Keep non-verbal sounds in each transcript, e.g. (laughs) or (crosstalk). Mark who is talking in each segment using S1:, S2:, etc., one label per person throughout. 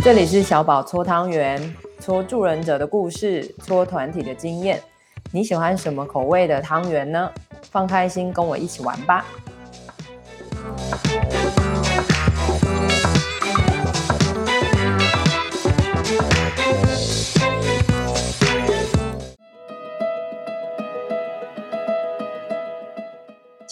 S1: 这里是小宝搓汤圆，搓助人者的故事，搓团体的经验。你喜欢什么口味的汤圆呢？放开心，跟我一起玩吧。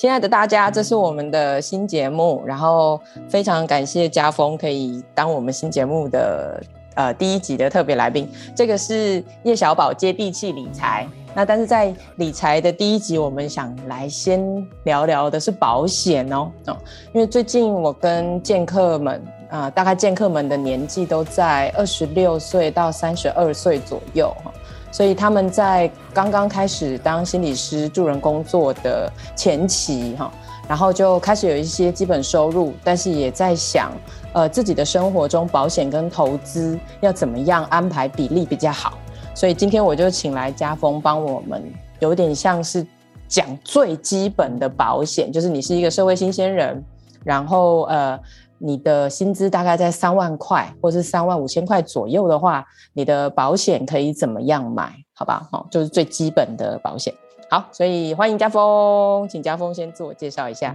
S1: 亲爱的大家，这是我们的新节目，然后非常感谢家峰可以当我们新节目的呃第一集的特别来宾。这个是叶小宝接地气理财。那但是在理财的第一集，我们想来先聊聊的是保险哦哦，因为最近我跟剑客们啊、大概剑客们的年纪都在二十六岁到三十二岁左右哈。所以他们在刚刚开始当心理师助人工作的前期，哈，然后就开始有一些基本收入，但是也在想，呃，自己的生活中保险跟投资要怎么样安排比例比较好。所以今天我就请来家峰帮我们，有点像是讲最基本的保险，就是你是一个社会新鲜人，然后呃。你的薪资大概在三万块，或是三万五千块左右的话，你的保险可以怎么样买？好吧，好，就是最基本的保险。好，所以欢迎家峰，请家峰先自我介绍一下。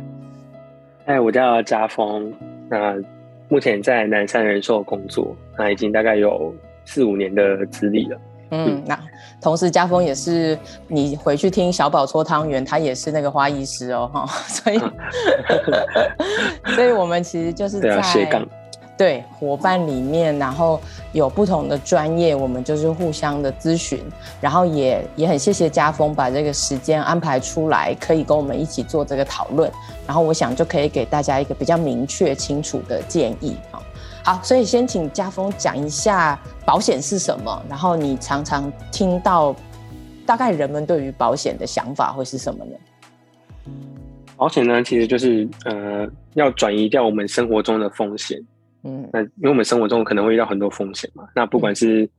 S2: 哎，我叫家峰，那目前在南山人寿工作，那已经大概有四五年的资历了。
S1: 嗯，那同时家峰也是你回去听小宝搓汤圆，他也是那个花艺师哦，哈，(laughs) 所以，(laughs) 所以我们其实就是在对伙伴里面，然后有不同的专业，我们就是互相的咨询，然后也也很谢谢家峰把这个时间安排出来，可以跟我们一起做这个讨论，然后我想就可以给大家一个比较明确清楚的建议，好，所以先请家峰讲一下保险是什么，然后你常常听到大概人们对于保险的想法会是什么呢？
S2: 保险呢，其实就是呃，要转移掉我们生活中的风险。嗯，那因为我们生活中可能会遇到很多风险嘛，那不管是、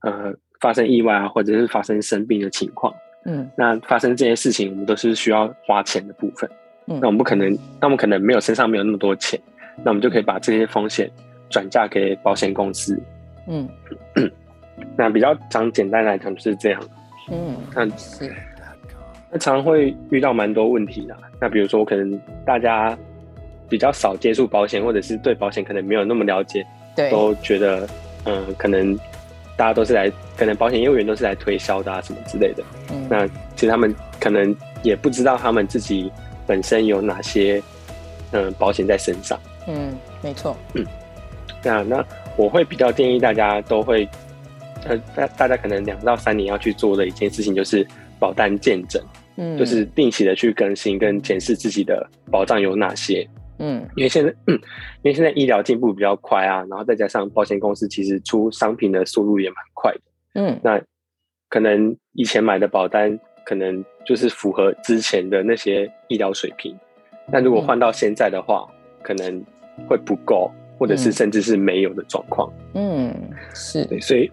S2: 嗯、呃发生意外啊，或者是发生生病的情况，嗯，那发生这些事情，我们都是需要花钱的部分。嗯，那我们不可能，那我们可能没有身上没有那么多钱，那我们就可以把这些风险。转嫁给保险公司，嗯，(clears throat) 那比较讲简单来讲就是这样，嗯，那是，那常常会遇到蛮多问题的。那比如说，可能大家比较少接触保险，或者是对保险可能没有那么了解，对，都觉得，嗯、呃，可能大家都是来，可能保险业务员都是来推销的啊，什么之类的。嗯，那其实他们可能也不知道他们自己本身有哪些，嗯、呃，保险在身上。
S1: 嗯，没错。嗯。
S2: 那那我会比较建议大家都会，呃，大大家可能两到三年要去做的一件事情就是保单见证，嗯，就是定期的去更新跟检视自己的保障有哪些，嗯，因为现在，嗯，因为现在医疗进步比较快啊，然后再加上保险公司其实出商品的速度也蛮快的，嗯，那可能以前买的保单可能就是符合之前的那些医疗水平，那如果换到现在的话，可能会不够。或者是甚至是没有的状况，
S1: 嗯，是
S2: 对，所以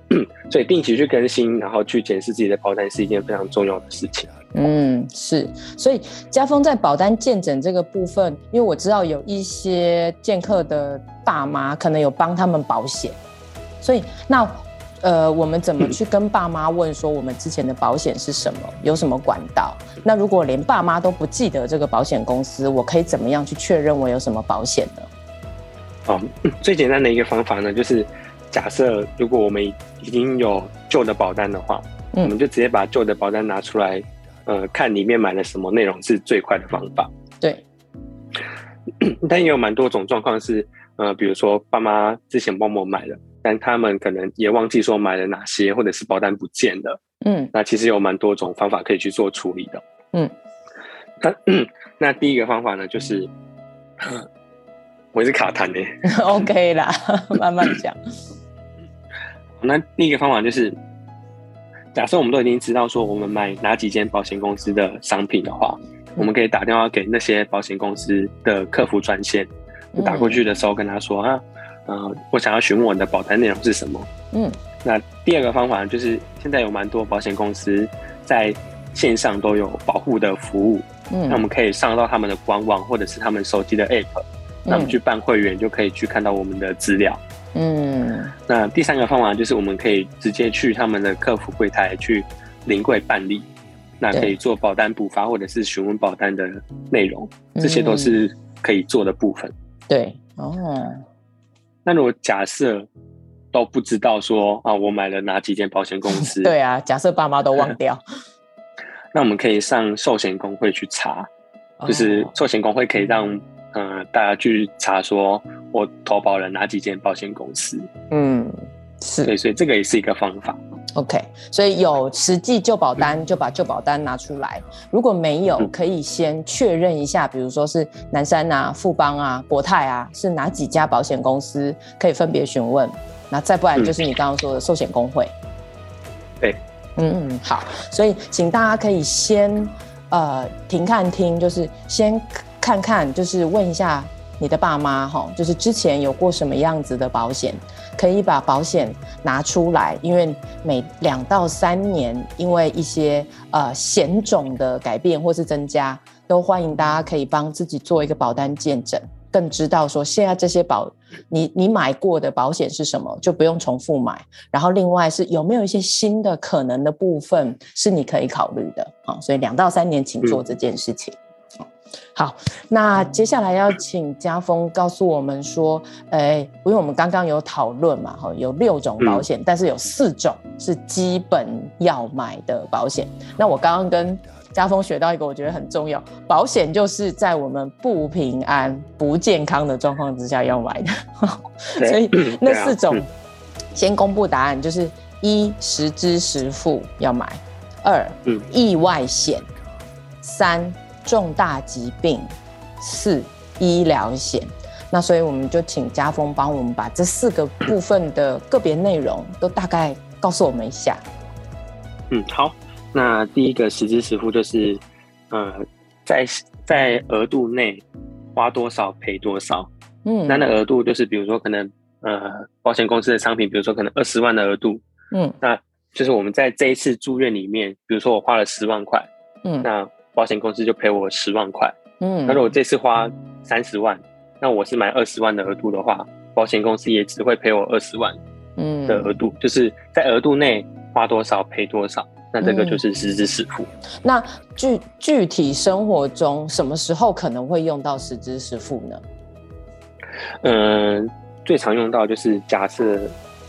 S2: 所以定期去更新，然后去检视自己的保单是一件非常重要的事情。
S1: 嗯，是，所以家峰在保单健诊这个部分，因为我知道有一些剑客的爸妈可能有帮他们保险，所以那呃，我们怎么去跟爸妈问说我们之前的保险是什么，有什么管道？那如果连爸妈都不记得这个保险公司，我可以怎么样去确认我有什么保险呢？
S2: 哦，最简单的一个方法呢，就是假设如果我们已经有旧的保单的话，嗯，我们就直接把旧的保单拿出来，呃，看里面买了什么内容是最快的方法。
S1: 对，(clears throat)
S2: 但也有蛮多种状况是，呃，比如说爸妈之前帮我买了，但他们可能也忘记说买了哪些，或者是保单不见了。嗯，那其实有蛮多种方法可以去做处理的。嗯，那 (clears throat) 那第一个方法呢，就是。(clears throat) 我是卡痰的，(laughs)
S1: OK 啦，慢慢讲。
S2: 那另一个方法就是，假设我们都已经知道说我们买哪几间保险公司的商品的话，嗯，我们可以打电话给那些保险公司的客服专线，嗯，打过去的时候跟他说啊，呃，我想要询问我的保单内容是什么。嗯，那第二个方法就是，现在有蛮多保险公司在线上都有保护的服务，嗯，那我们可以上到他们的官网或者是他们手机的 App。那我们去办会员就可以去看到我们的资料。嗯，那第三个方法就是我们可以直接去他们的客服柜台去临柜办理，那可以做保单补发或者是询问保单的内容，这些都是可以做的部分。
S1: 对，哦，
S2: 那如果假设都不知道说啊，我买了哪几间保险公司？(laughs)
S1: 对啊，假设爸妈都忘掉，(laughs)
S2: 那我们可以上寿险工会去查，就是寿险工会可以让。嗯、呃，大家去查说，我投保了哪几间保险公司？嗯，是，对，所以这个也是一个方法。
S1: OK，所以有实际旧保单就把旧保单拿出来，如果没有，可以先确认一下，比如说是南山啊、富邦啊、国泰啊，是哪几家保险公司，可以分别询问。那再不然就是你刚刚说的寿险工会。
S2: 对，
S1: 嗯嗯，好，所以请大家可以先呃停看听，就是先。看看，就是问一下你的爸妈哈，就是之前有过什么样子的保险，可以把保险拿出来，因为每两到三年，因为一些呃险种的改变或是增加，都欢迎大家可以帮自己做一个保单见证，更知道说现在这些保你你买过的保险是什么，就不用重复买。然后另外是有没有一些新的可能的部分是你可以考虑的啊，所以两到三年请做这件事情。好，那接下来要请家峰告诉我们说，哎、欸，因为我们刚刚有讨论嘛，哈，有六种保险，但是有四种是基本要买的保险。那我刚刚跟家峰学到一个，我觉得很重要，保险就是在我们不平安、不健康的状况之下要买的。(laughs) 所以那四种，先公布答案，就是一实支实付要买，二意外险，三。重大疾病，四医疗险，那所以我们就请家峰帮我们把这四个部分的个别内容都大概告诉我们一下。
S2: 嗯，好，那第一个实支实付就是，呃，在在额度内花多少赔多少。嗯，那那额度就是比如说可能呃保险公司的商品，比如说可能二十万的额度，嗯，那就是我们在这一次住院里面，比如说我花了十万块，嗯，那。保险公司就赔我十万块，嗯，那如果这次花三十万，那我是买二十万的额度的话，保险公司也只会赔我二十万，嗯的额度，嗯、就是在额度内花多少赔多少，那这个就是实支实付。
S1: 那具具体生活中什么时候可能会用到实支实付呢？
S2: 嗯，最常用到就是假设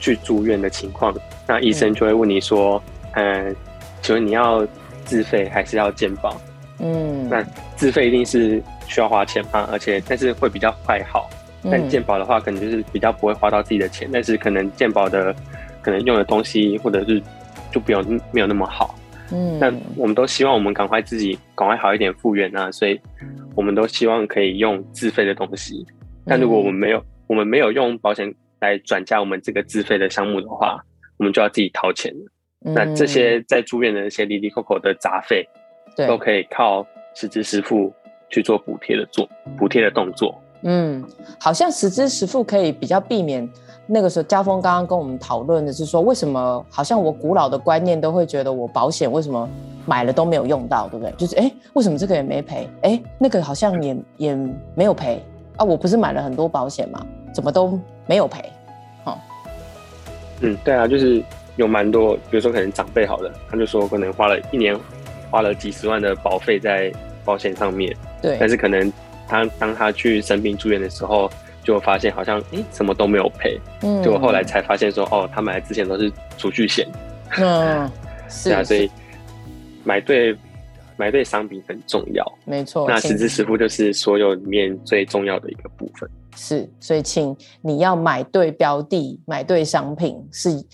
S2: 去住院的情况，那医生就会问你说，嗯，请问你要自费还是要健保？嗯，那自费一定是需要花钱嘛，而且但是会比较快好。但健保的话，可能就是比较不会花到自己的钱，但是可能健保的可能用的东西或者是就不用没有那么好。嗯，那我们都希望我们赶快自己赶快好一点复原啊，所以我们都希望可以用自费的东西。但如果我们没有我们没有用保险来转嫁我们这个自费的项目的话，我们就要自己掏钱。那这些在住院的那些滴滴扣扣的杂费。对都可以靠实支实付去做补贴的做补贴的动作。
S1: 嗯，好像实支实付可以比较避免那个时候。家峰刚刚跟我们讨论的是说，为什么好像我古老的观念都会觉得我保险为什么买了都没有用到，对不对？就是哎，为什么这个也没赔？哎，那个好像也也没有赔啊？我不是买了很多保险吗？怎么都没有赔？哦，
S2: 嗯，对啊，就是有蛮多，比如说可能长辈好了，他就说可能花了一年。花了几十万的保费在保险上面，对，但是可能他当他去生病住院的时候，就发现好像诶什么都没有赔，嗯，结果后来才发现说哦，他买之前都是储蓄险，
S1: 嗯，(laughs) 是啊，
S2: 所以买对买对商品很重要，
S1: 没错，
S2: 那实支实付就是所有里面最重要的一个部分，
S1: 是，所以请你要买对标的，买对商品是。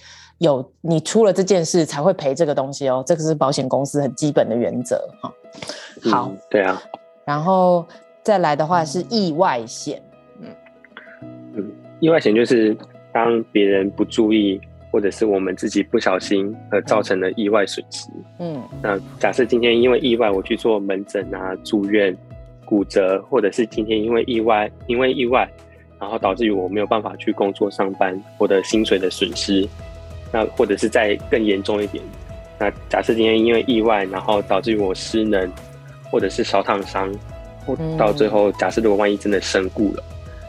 S1: 有你出了这件事才会赔这个东西哦，这个是保险公司很基本的原则哈。好、嗯，
S2: 对啊。
S1: 然后再来的话是意外险，嗯
S2: 嗯，意外险就是当别人不注意，或者是我们自己不小心而造成的意外损失。嗯，那假设今天因为意外我去做门诊啊、住院、骨折，或者是今天因为意外因为意外，然后导致于我没有办法去工作上班，我的薪水的损失。那或者是再更严重一点，那假设今天因为意外，然后导致于我失能，或者是烧烫伤，或到最后假设如果万一真的身故了，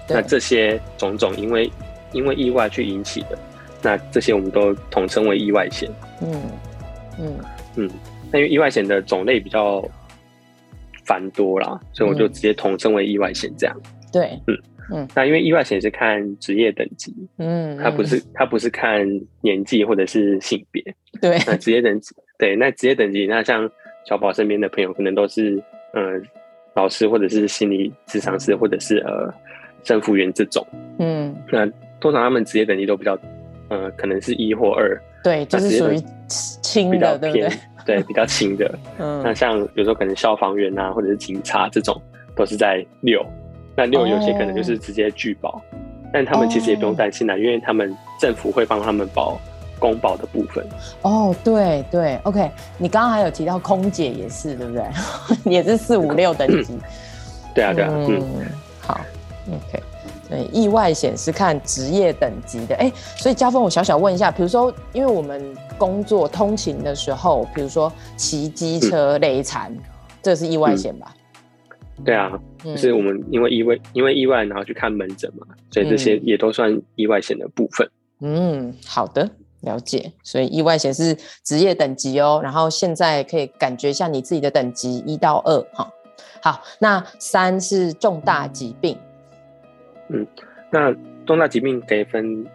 S2: 嗯、那这些种种因为因为意外去引起的，那这些我们都统称为意外险。嗯嗯。嗯，那因为意外险的种类比较繁多啦，所以我就直接统称为意外险这样。
S1: 对，
S2: 嗯嗯，那因为意外险是看职业等级，嗯，它不是它不是看年纪或者是性别。
S1: 对，
S2: 那职业等级，对，那职业等级，那像小宝身边的朋友，可能都是嗯、呃，老师或者是心理咨商师，或者是呃，政府员这种。嗯，那通常他们职业等级都比较，呃，可能是一或二。
S1: 对，就是属于轻的，对不对？
S2: 对，比较轻的。(laughs) 嗯，那像有时候可能消防员啊，或者是警察这种，都是在六。那六有些可能就是直接拒保，哦、但他们其实也不用担心啦，哦、因为他们政府会帮他们保公保的部分。
S1: 哦，对对，OK，你刚刚还有提到空姐也是，对不对？(laughs) 也是四五六等级。
S2: 对啊，对啊，嗯，
S1: 嗯好，OK，对，意外险是看职业等级的，哎，所以家峰，我小小问一下，比如说，因为我们工作通勤的时候，比如说骑机车累残，嗯、这是意外险吧？
S2: 对啊，就是我们因为意外，因为意外然后去看门诊嘛，所以这些也都算意外险的部分。
S1: 嗯，好的，了解。所以意外险是职业等级哦，然后现在可以感觉一下你自己的等级一到二哈。好，那三是重大疾病。
S2: 嗯，那重大疾病可以分，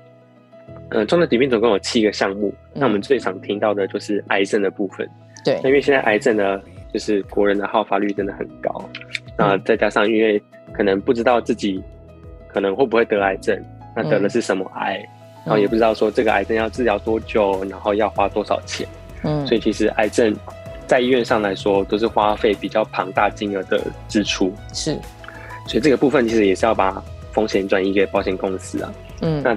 S2: 呃，重大疾病总共有七个项目。嗯、那我们最常听到的就是癌症的部分。
S1: 对，
S2: 因为现在癌症呢，就是国人的好发率真的很高。那再加上，因为可能不知道自己可能会不会得癌症，那得的是什么癌，嗯、然后也不知道说这个癌症要治疗多久，然后要花多少钱。嗯，所以其实癌症在医院上来说，都是花费比较庞大金额的支出。
S1: 是，
S2: 所以这个部分其实也是要把风险转移给保险公司啊。嗯，那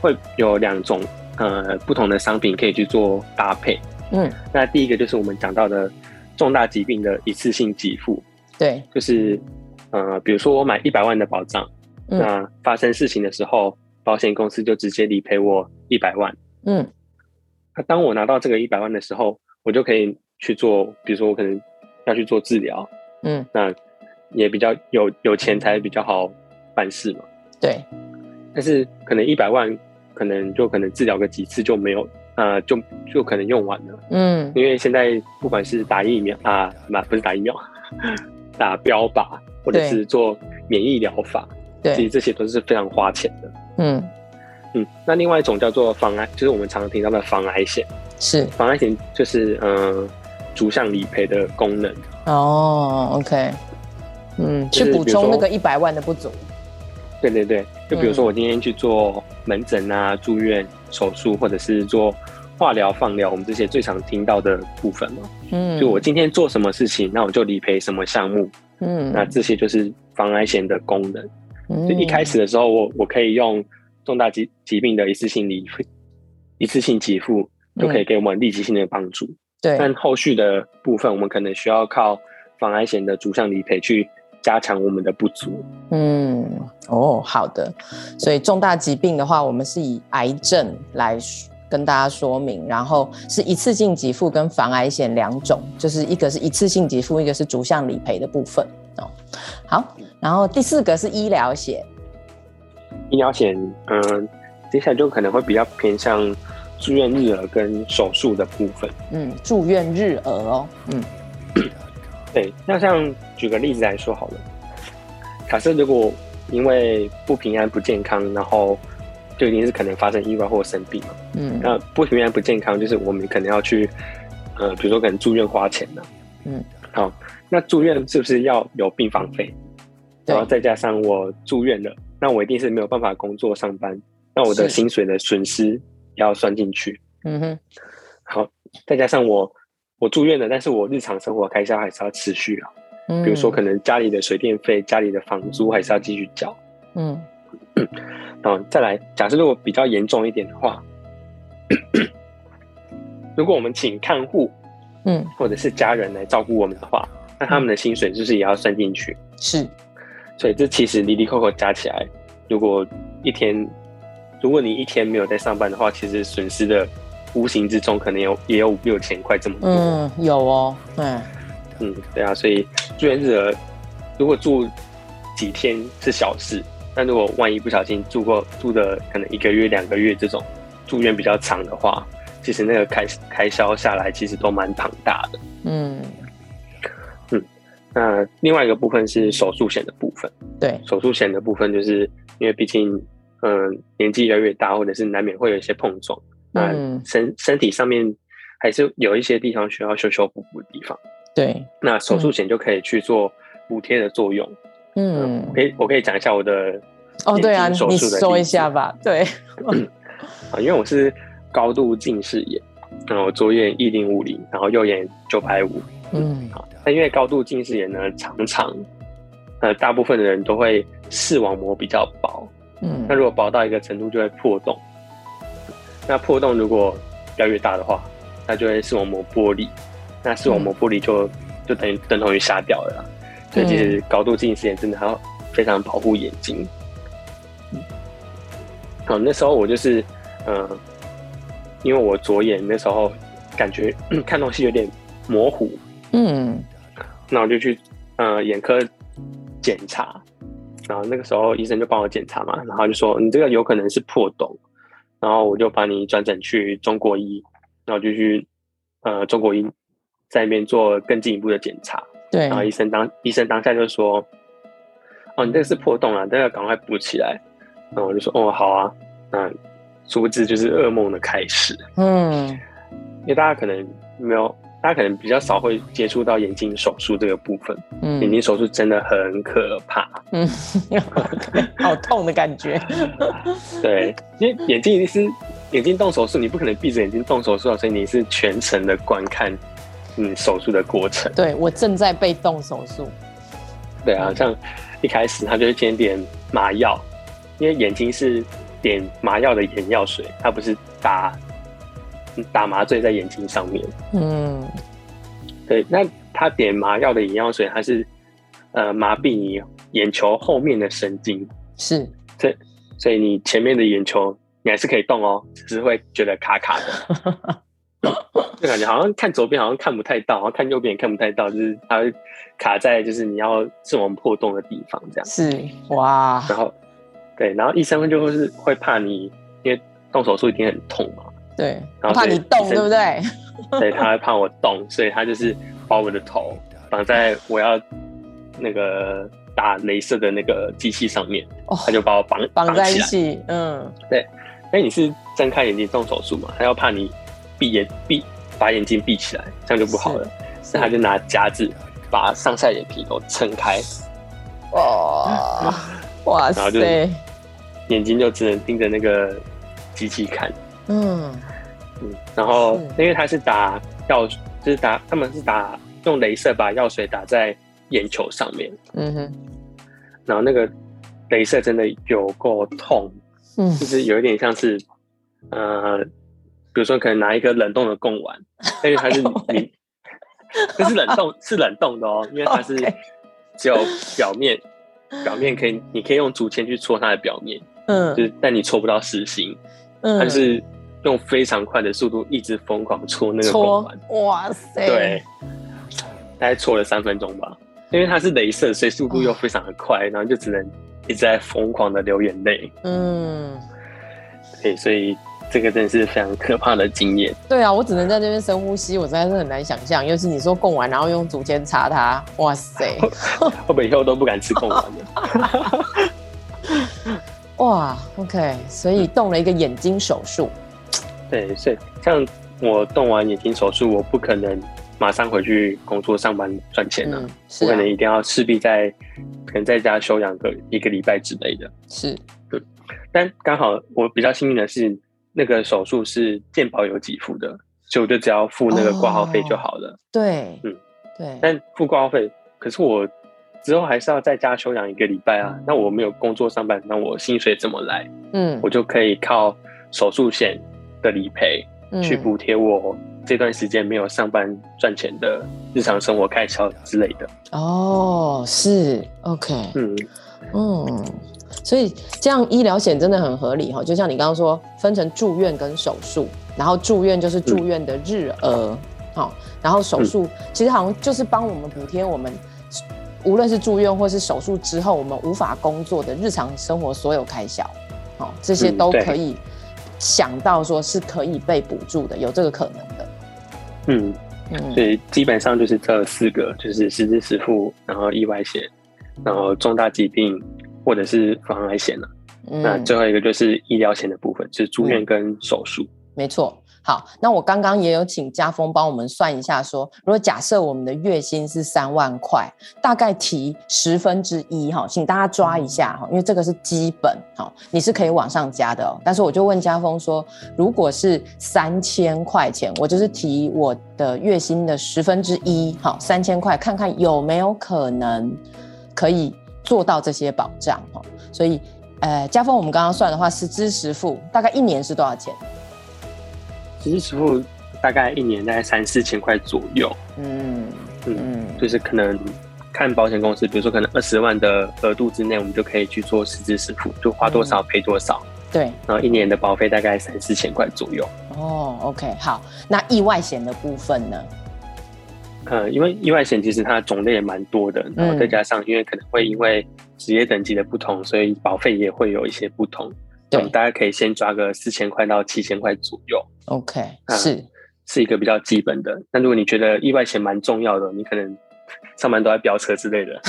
S2: 会有两种呃不同的商品可以去做搭配。嗯，那第一个就是我们讲到的重大疾病的一次性给付。
S1: 对，
S2: 就是，呃，比如说我买一百万的保障，嗯、那发生事情的时候，保险公司就直接理赔我一百万。嗯，那当我拿到这个一百万的时候，我就可以去做，比如说我可能要去做治疗，嗯，那也比较有有钱才比较好办事嘛。
S1: 对，
S2: 但是可能一百万，可能就可能治疗个几次就没有，呃，就就可能用完了。嗯，因为现在不管是打疫苗啊，不不是打疫苗。打标靶，或者是做免疫疗法，对，其实这些都是非常花钱的。嗯嗯，那另外一种叫做防癌，就是我们常常听到的防癌险。
S1: 是
S2: 防癌险，就是嗯，逐项理赔的功能。
S1: 哦，OK，嗯，去补充那个一百万的不足。
S2: 对对对，就比如说我今天去做门诊啊、住院、手术，或者是做。化疗、放疗，我们这些最常听到的部分嘛，嗯，就我今天做什么事情，那我就理赔什么项目，嗯，那这些就是防癌险的功能。嗯，就一开始的时候，我我可以用重大疾疾病的一次性理一次性给付，就可以给我们立即性的帮助。对，但后续的部分，我们可能需要靠防癌险的逐项理赔去加强我们的不足。
S1: 嗯，哦，好的。所以重大疾病的话，我们是以癌症来说。跟大家说明，然后是一次性给付跟防癌险两种，就是一个是一次性给付，一个是逐项理赔的部分哦。好，然后第四个是医疗险。
S2: 医疗险，嗯、呃，接下来就可能会比较偏向住院日额跟手术的部分。
S1: 嗯，住院日额哦。嗯，
S2: 对。那像举个例子来说好了，假设如果因为不平安不健康，然后就一定是可能发生意外或生病嘛。嗯，那不平安不健康，就是我们可能要去，呃，比如说可能住院花钱的。嗯，好，那住院是不是要有病房费？然后再加上我住院了，那我一定是没有办法工作上班，那我的薪水的损失要算进去。嗯哼，好，再加上我我住院了，但是我日常生活开销还是要持续啊。嗯，比如说可能家里的水电费、家里的房租还是要继续交。嗯。(coughs) 然后再来，假设如果比较严重一点的话，(coughs) 如果我们请看护，嗯，或者是家人来照顾我们的话，那他们的薪水是不是也要算进去？
S1: 是，
S2: 所以这其实离离扣扣加起来，如果一天，如果你一天没有在上班的话，其实损失的无形之中可能有也有五六千块这么多。
S1: 嗯，有哦，嗯，
S2: 嗯，对啊，所以住院日额如果住几天是小事。但如果万一不小心住过住的可能一个月两个月这种住院比较长的话，其实那个开开销下来其实都蛮庞大的。嗯嗯，那另外一个部分是手术险的部分。
S1: 对，
S2: 手术险的部分就是因为毕竟嗯、呃、年纪越来越大，或者是难免会有一些碰撞，那身身体上面还是有一些地方需要修修补补的地方。
S1: 对，
S2: 那手术险就可以去做补贴的作用。嗯，可以，我可以讲一下我的
S1: 哦，对啊，你说一下吧。对，(laughs)
S2: 啊，因为我是高度近视眼，然后左眼一零五零，然后右眼九百五。嗯，好，那因为高度近视眼呢，常常呃，大部分的人都会视网膜比较薄。嗯，那如果薄到一个程度，就会破洞。那破洞如果要越大的话，那就会视网膜剥离。那视网膜剥离就就等于等同于瞎掉了。所以其实高度近视眼真的还要非常保护眼睛。好，那时候我就是，嗯，因为我左眼那时候感觉 (clears throat) 看东西有点模糊，嗯，那我就去呃眼科检查，然后那个时候医生就帮我检查嘛，然后就说你这个有可能是破洞，然后我就把你转诊去中国医，然后就去呃中国医在那边做更进一步的检查。
S1: 对，
S2: 然后医生当医生当下就说：“哦，你这个是破洞啊，都要赶快补起来。”然后我就说：“哦，好啊。”那殊不知就是噩梦的开始。嗯，因为大家可能没有，大家可能比较少会接触到眼睛手术这个部分。嗯，眼睛手术真的很可怕。嗯，(laughs)
S1: 好痛的感觉。(laughs)
S2: 对，因为眼睛一定是眼睛动手术，你不可能闭着眼睛动手术，所以你是全程的观看。嗯，手术的过程。
S1: 对，我正在被动手术。
S2: 对啊，像一开始他就是先点麻药，因为眼睛是点麻药的眼药水，他不是打打麻醉在眼睛上面。嗯，对，那他点麻药的眼药水，它是呃麻痹你眼球后面的神经，
S1: 是，
S2: 所以所以你前面的眼球你还是可以动哦，只是会觉得卡卡的。(laughs) 就感觉好像看左边好像看不太到，然后看右边也看不太到，就是它会卡在就是你要视网破洞的地方这样。
S1: 是哇，
S2: 然后对，然后医生就会是会怕你，因为动手术一定很痛嘛。
S1: 对，然后怕你动，对不对？(laughs)
S2: 对，他会怕我动，所以他就是把我的头绑在我要那个打镭射的那个机器上面，哦、他就把我绑绑
S1: 在一起。嗯，
S2: 对，那你是睁开眼睛动手术嘛，他要怕你。闭眼闭，把眼睛闭起来，这样就不好了。那他就拿夹子把上下眼皮都撑开。
S1: 哇 (laughs) 哇塞！然后就
S2: 眼睛就只能盯着那个机器看。嗯嗯，然后因为他是打药，就是打他们是打用镭射把药水打在眼球上面。嗯哼。然后那个镭射真的有够痛，嗯，就是有一点像是呃。比如说，可能拿一个冷冻的贡丸，(laughs) 因为它是你，这是冷冻，(laughs) 是冷冻的哦，因为它是只有表面，表面可以，你可以用竹签去戳它的表面，嗯，就是但你戳不到实心，嗯，它是用非常快的速度一直疯狂戳那个贡丸，
S1: 哇塞，
S2: 对，大概戳了三分钟吧，因为它是镭射，所以速度又非常的快，然后就只能一直在疯狂的流眼泪，嗯，对，所以。这个真的是非常可怕的经验。
S1: 对啊，我只能在这边深呼吸，我实在是很难想象。尤其你说贡丸，然后用竹签插它，哇塞！(laughs)
S2: 会不会以后都不敢吃贡丸了？(laughs)
S1: 哇，OK，所以动了一个眼睛手术。
S2: 对，所以像我动完眼睛手术，我不可能马上回去工作上班赚钱了，嗯啊、我可能一定要势必在可能在家休养个一个礼拜之类的。
S1: 是，
S2: 对。但刚好我比较幸运的是。那个手术是健保有给付的，所以我就只要付那个挂号费就好了。
S1: 哦、对，
S2: 嗯，
S1: 对。
S2: 但付挂号费，可是我之后还是要在家休养一个礼拜啊。嗯、那我没有工作上班，那我薪水怎么来？嗯，我就可以靠手术险的理赔、嗯、去补贴我这段时间没有上班赚钱的日常生活开销之类的。
S1: 哦，是，OK，嗯，嗯。所以这样医疗险真的很合理哈，就像你刚刚说，分成住院跟手术，然后住院就是住院的日额，好、嗯，然后手术其实好像就是帮我们补贴我们无论是住院或是手术之后，我们无法工作的日常生活所有开销，哦，这些都可以想到说是可以被补助的，有这个可能的。
S2: 嗯。嗯，所以基本上就是这四个，就是实支实付，然后意外险，然后重大疾病或者是防癌险了。嗯，那最后一个就是医疗险的部分，就是住院跟手术。嗯，没错。
S1: 好，那我刚刚也有请家峰帮我们算一下说，说如果假设我们的月薪是三万块，大概提十分之一哈，请大家抓一下哈，因为这个是基本哈，你是可以往上加的哦。但是我就问家峰说，如果是三千块钱，我就是提我的月薪的十分之一，好，三千块，看看有没有可能可以做到这些保障哈。所以，呃，家峰，我们刚刚算的话，实支实付，大概一年是多少钱？
S2: 实支实付大概一年大概三四千块左右，嗯嗯，就是可能看保险公司，比如说可能二十万的额度之内，我们就可以去做实支实付，就花多少赔多少，
S1: 对，
S2: 然后一年的保费大概三四千块左右。
S1: 哦，OK，好，那意外险的部分呢？
S2: 呃，因为意外险其实它种类也蛮多的，然后再加上因为可能会因为职业等级的不同，所以保费也会有一些不同。对，大家可以先抓个四千块到七千块左右。
S1: OK，是、
S2: 嗯、是一个比较基本的。那如果你觉得意外险蛮重要的，你可能上班都在飙车之类的，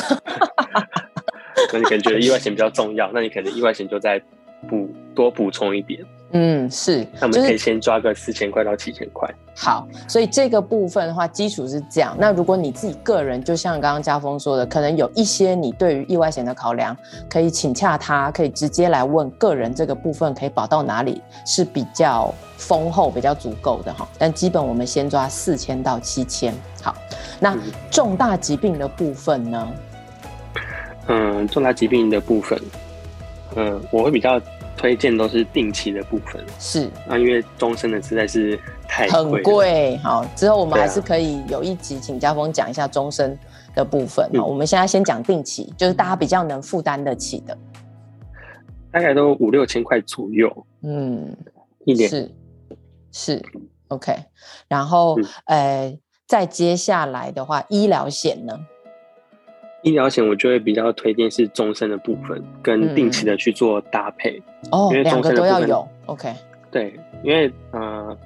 S2: (laughs) 那你可能觉得意外险比较重要，那你可能意外险就再补多补充一点。
S1: 嗯，是，
S2: 那我们可以先抓个四千块到七千块。
S1: 好，所以这个部分的话，基础是这样。那如果你自己个人，就像刚刚家峰说的，可能有一些你对于意外险的考量，可以请洽他，可以直接来问个人这个部分可以保到哪里是比较丰厚、比较足够的哈。但基本我们先抓四千到七千。好，那重大疾病的部分呢？
S2: 嗯，重大疾病的部分，嗯，我会比较。推荐都是定期的部分，
S1: 是。
S2: 啊，因为终身的实在是太，
S1: 很贵。好，之后我们还是可以有一集请家峰讲一下终身的部分。好、嗯，我们现在先讲定期，就是大家比较能负担得起的，
S2: 大概都五六千块左右。
S1: 嗯，
S2: 一年。
S1: 是。是 OK，然后、嗯、呃，再接下来的话，医疗险呢？
S2: 医疗险我就会比较推荐是终身的部分跟定期的去做搭配，
S1: 哦、嗯，因为两个都要有，OK。
S2: 对，因为呃，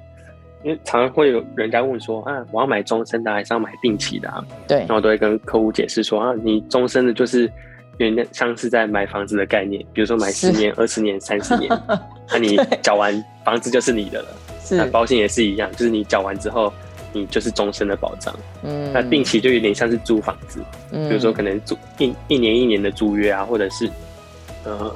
S2: 因为常常会有人家问说啊，我要买终身的还是要买定期的啊？
S1: 对，
S2: 然后我都会跟客户解释说啊，你终身的就是有点像是在买房子的概念，比如说买十年、二十年、三十年，(laughs) 那、啊、你缴完房子就是你的了。是，那保险也是一样，就是你缴完之后。你就是终身的保障，嗯，那定期就有点像是租房子，嗯，比如说可能租一一年一年的租约啊，或者是，呃，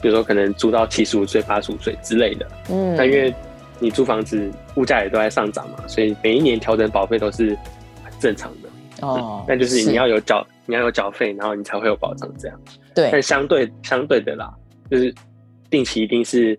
S2: 比如说可能租到七十五岁、八十五岁之类的，嗯，那因为你租房子物价也都在上涨嘛，所以每一年调整保费都是很正常的，哦，那就是你要有缴，你要有缴费，然后你才会有保障这样，
S1: 对，
S2: 但相对相对的啦，就是定期一定是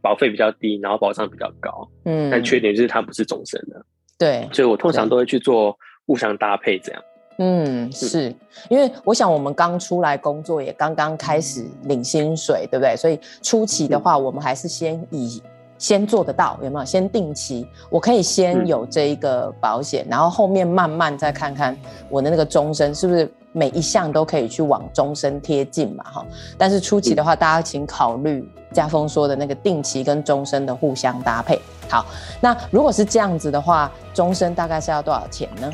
S2: 保费比较低，然后保障比较高，嗯，但缺点就是它不是终身的。
S1: 对，
S2: 所以我通常都会去做互相搭配，这样。
S1: 嗯，是。因为我想我们刚出来工作，也刚刚开始领薪水，对不对？所以初期的话，我们还是先以先做得到，有没有？先定期，我可以先有这一个保险，然后后面慢慢再看看我的那个终身是不是每一项都可以去往终身贴近嘛，哈。但是初期的话，大家请考虑家峰说的那个定期跟终身的互相搭配。好，那如果是这样子的话，终身大概是要多少钱呢？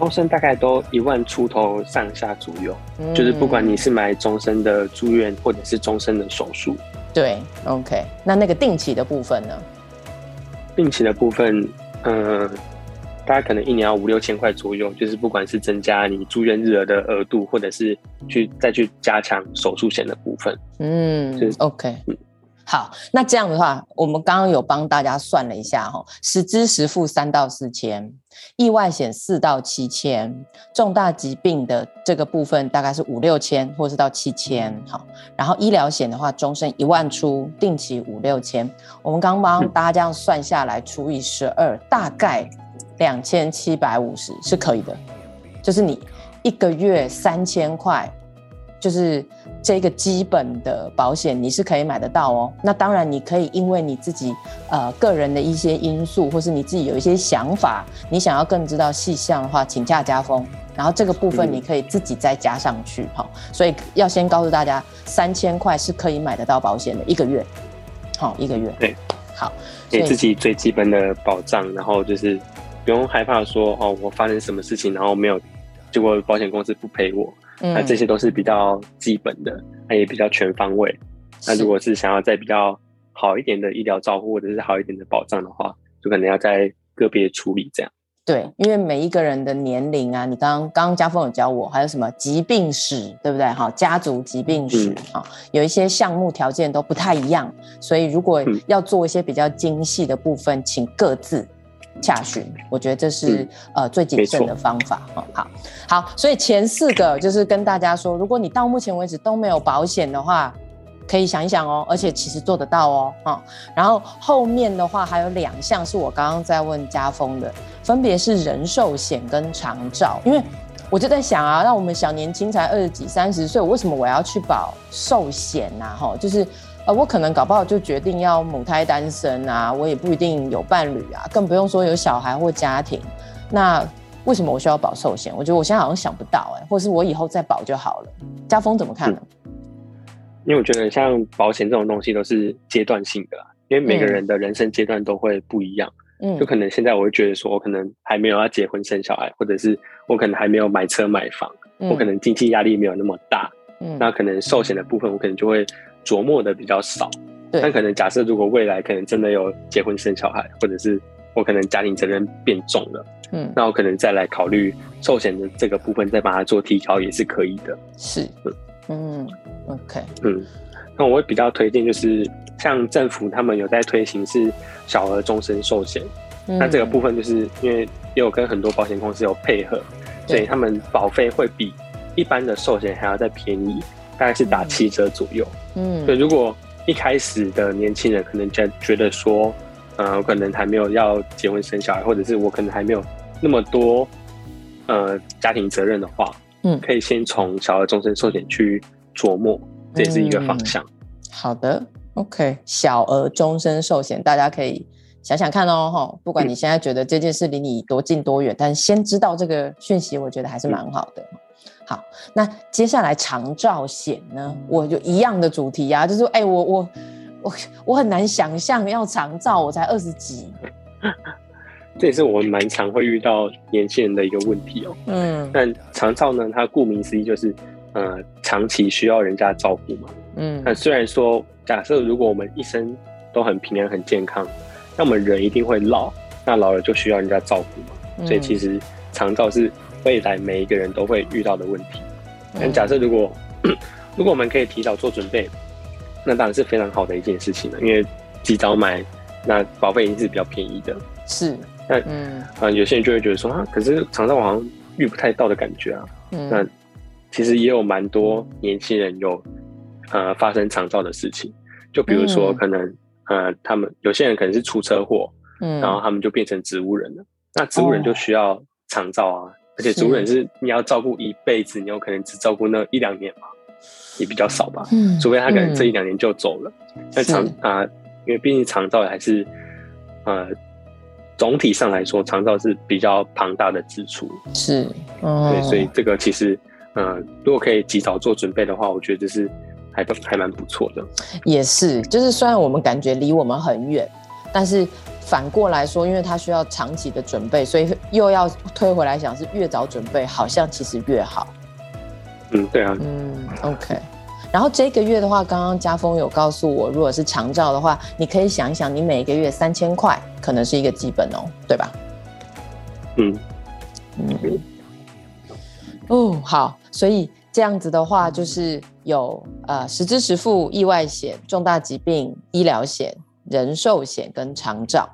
S2: 终身大概都一万出头上下左右，嗯，就是不管你是买终身的住院或者是终身的手术。
S1: 对，OK。那那个定期的部分呢？
S2: 定期的部分，嗯，呃，大概可能一年要五六千块左右，就是不管是增加你住院日额的额度，或者是去再去加强手术险的部分。
S1: 嗯，就是 OK。嗯好，那这样的话，我们刚刚有帮大家算了一下哈，实支实付三到四千，意外险四到七千，重大疾病的这个部分大概是五六千，或是到七千。好，然后医疗险的话，终身一万出，定期五六千。我们刚帮大家这样算下来，除以十二，大概两千七百五十是可以的，就是你一个月三千块。就是这个基本的保险，你是可以买得到哦。那当然，你可以因为你自己呃个人的一些因素，或是你自己有一些想法，你想要更知道细项的话，请假加封，然后这个部分你可以自己再加上去哈。所以要先告诉大家，三千块是可以买得到保险的一个月，好一个月。
S2: 对，
S1: 好，
S2: 给自己最基本的保障，然后就是不用害怕说哦，我发生什么事情，然后没有，结果保险公司不赔我，那这些都是比较基本的，那也比较全方位。那如果是想要在比较好一点的医疗照护或者是好一点的保障的话，就可能要在个别处理这样。
S1: 对，因为每一个人的年龄啊，你刚刚刚刚家峰有教我，还有什么疾病史，对不对？哈，家族疾病史啊，嗯，有一些项目条件都不太一样，所以如果要做一些比较精细的部分，请各自洽询。我觉得这是，嗯，呃最谨慎的方法。好，好，所以前四个就是跟大家说，如果你到目前为止都没有保险的话。可以想一想哦，而且其实做得到哦，啊，然后后面的话还有两项是我刚刚在问家峰的，分别是人寿险跟长照，因为我就在想啊，那我们小年轻才二十几、三十岁，为什么我要去保寿险呐？哈，就是呃，我可能搞不好就决定要母胎单身啊，我也不一定有伴侣啊，更不用说有小孩或家庭，那为什么我需要保寿险？我觉得我现在好像想不到哎、欸，或是我以后再保就好了。家峰怎么看呢？嗯
S2: 因为我觉得像保险这种东西都是阶段性的啦，因为每个人的人生阶段都会不一样。嗯，就可能现在我会觉得说，我可能还没有要结婚生小孩，或者是我可能还没有买车买房，嗯、我可能经济压力没有那么大。嗯，那可能寿险的部分我可能就会琢磨的比较少。对，但可能假设如果未来可能真的有结婚生小孩，或者是我可能家庭责任变重了，嗯，那我可能再来考虑寿险的这个部分，再把它做提高也是可以的。
S1: 是，嗯。嗯，OK，
S2: 嗯，那我会比较推荐，就是像政府他们有在推行是小额终身寿险，嗯，那这个部分就是因为也有跟很多保险公司有配合，所以他们保费会比一般的寿险还要再便宜，大概是打七折左右。嗯，所以如果一开始的年轻人可能觉觉得说，呃，我可能还没有要结婚生小孩，或者是我可能还没有那么多呃家庭责任的话。嗯，可以先从小额终身寿险去琢磨，这也是一个方向。嗯、
S1: 好的，OK，小额终身寿险，大家可以想想看哦，哈，不管你现在觉得这件事离你多近多远，嗯、但先知道这个讯息，我觉得还是蛮好的。嗯、好，那接下来长照险呢，我就一样的主题啊，就是哎、欸，我我我我很难想象要长照，我才二十几。(laughs)
S2: 这也是我们蛮常会遇到年轻人的一个问题哦。嗯，但长照呢，它顾名思义就是，呃，长期需要人家照顾嘛。嗯，那虽然说，假设如果我们一生都很平安、很健康，那我们人一定会老，那老了就需要人家照顾嘛。嗯，所以其实长照是未来每一个人都会遇到的问题。但假设如果，(clears throat) 如果我们可以提早做准备，那当然是非常好的一件事情了，因为及早买，那保费一定是比较便宜的。
S1: 是。
S2: 那嗯啊、呃，有些人就会觉得说啊，可是长照好像遇不太到的感觉啊。嗯，那其实也有蛮多年轻人有呃发生长照的事情，就比如说可能、嗯、呃他们有些人可能是出车祸，嗯，然后他们就变成植物人了。那植物人就需要长照啊，哦、而且植物人是你要照顾一辈子，你有可能只照顾那一两年嘛，也比较少吧。嗯，除非他可能这一两年就走了。那、嗯、长啊、呃，因为毕竟长照还是呃。总体上来说，长照是比较庞大的支出，
S1: 是，哦、
S2: 对，所以这个其实，呃，如果可以及早做准备的话，我觉得这是还还蛮不错的。
S1: 也是，就是虽然我们感觉离我们很远，但是反过来说，因为它需要长期的准备，所以又要推回来想，是越早准备，好像其实越好。
S2: 嗯，对啊。
S1: 嗯，OK。然后这个月的话，刚刚家峰有告诉我，如果是长照的话，你可以想一想，你每个月三千块可能是一个基本哦，对吧？
S2: 嗯
S1: 嗯。哦，好，所以这样子的话，就是有呃实支实付意外险、重大疾病医疗险、人寿险跟长照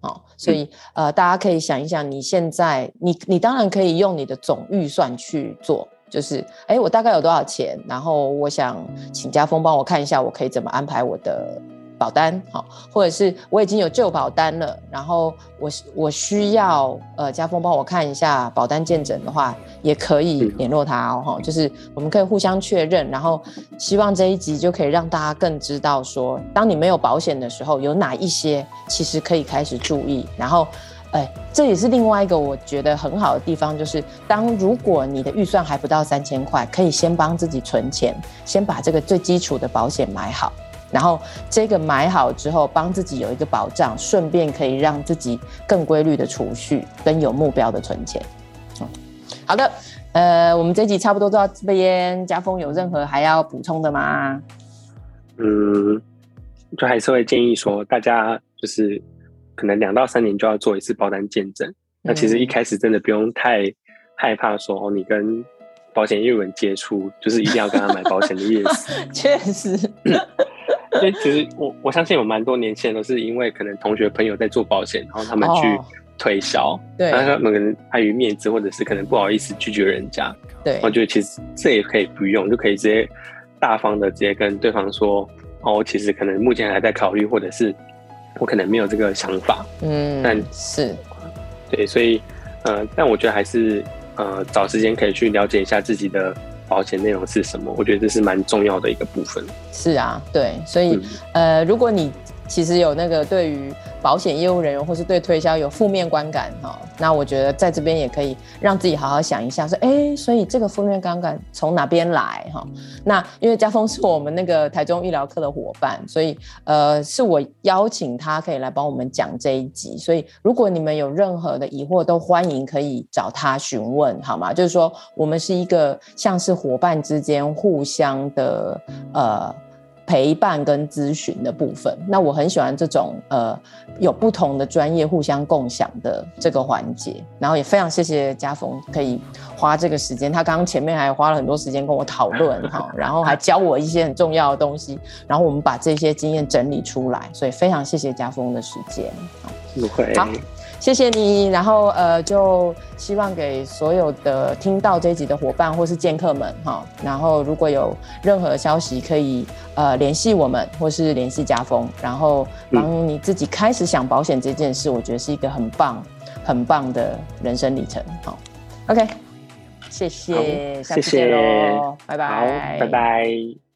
S1: 哦，所以呃大家可以想一想，你现在你你当然可以用你的总预算去做。就是，哎，我大概有多少钱？然后我想请家峰帮我看一下，我可以怎么安排我的保单，好，或者是我已经有旧保单了，然后我我需要呃家峰帮我看一下保单见诊的话，也可以联络他哦，就是我们可以互相确认，然后希望这一集就可以让大家更知道说，当你没有保险的时候，有哪一些其实可以开始注意，然后。哎，这也是另外一个我觉得很好的地方，就是当如果你的预算还不到三千块，可以先帮自己存钱，先把这个最基础的保险买好，然后这个买好之后，帮自己有一个保障，顺便可以让自己更规律的储蓄跟有目标的存钱。嗯，好的，呃，我们这集差不多到这边，家峰有任何还要补充的吗？
S2: 嗯，就还是会建议说，大家就是。可能两到三年就要做一次保单见证，那其实一开始真的不用太害怕说哦，你跟保险业务员接触，就是一定要跟他买保险的意思。(laughs)
S1: 确实，(laughs)
S2: 因为其实我我相信有蛮多年轻人都是因为可能同学朋友在做保险，然后他们去推销，哦、对，然后他们可能碍于面子，或者是可能不好意思拒绝人家，
S1: 对，
S2: 我觉得其实这也可以不用，就可以直接大方的直接跟对方说哦，其实可能目前还在考虑，或者是。我可能没有这个想法，
S1: 嗯，
S2: 但
S1: 是，
S2: 对，所以，呃，但我觉得还是，呃，找时间可以去了解一下自己的保险内容是什么，我觉得这是蛮重要的一个部分。
S1: 是啊，对，所以，嗯、呃，如果你其实有那个对于。保险业务人员或是对推销有负面观感哈，那我觉得在这边也可以让自己好好想一下，说哎、所以这个负面观感从哪边来哈？那因为家峰是我们那个台中医疗科的伙伴，所以呃是我邀请他可以来帮我们讲这一集，所以如果你们有任何的疑惑，都欢迎可以找他询问好吗？就是说我们是一个像是伙伴之间互相的呃。陪伴跟咨询的部分，那我很喜欢这种呃有不同的专业互相共享的这个环节，然后也非常谢谢家峰可以花这个时间，他刚刚前面还花了很多时间跟我讨论 (laughs) 哈，然后还教我一些很重要的东西，然后我们把这些经验整理出来，所以非常谢谢家峰的时间，
S2: 不会。
S1: 好。谢谢你，然后呃，就希望给所有的听到这一集的伙伴或是剑客们哈，然后如果有任何消息可以呃联系我们，或是联系家峰，然后帮你自己开始想保险这件事，我觉得是一个很棒很棒的人生里程。好，OK，谢谢，下次见喽，拜拜，
S2: 拜拜。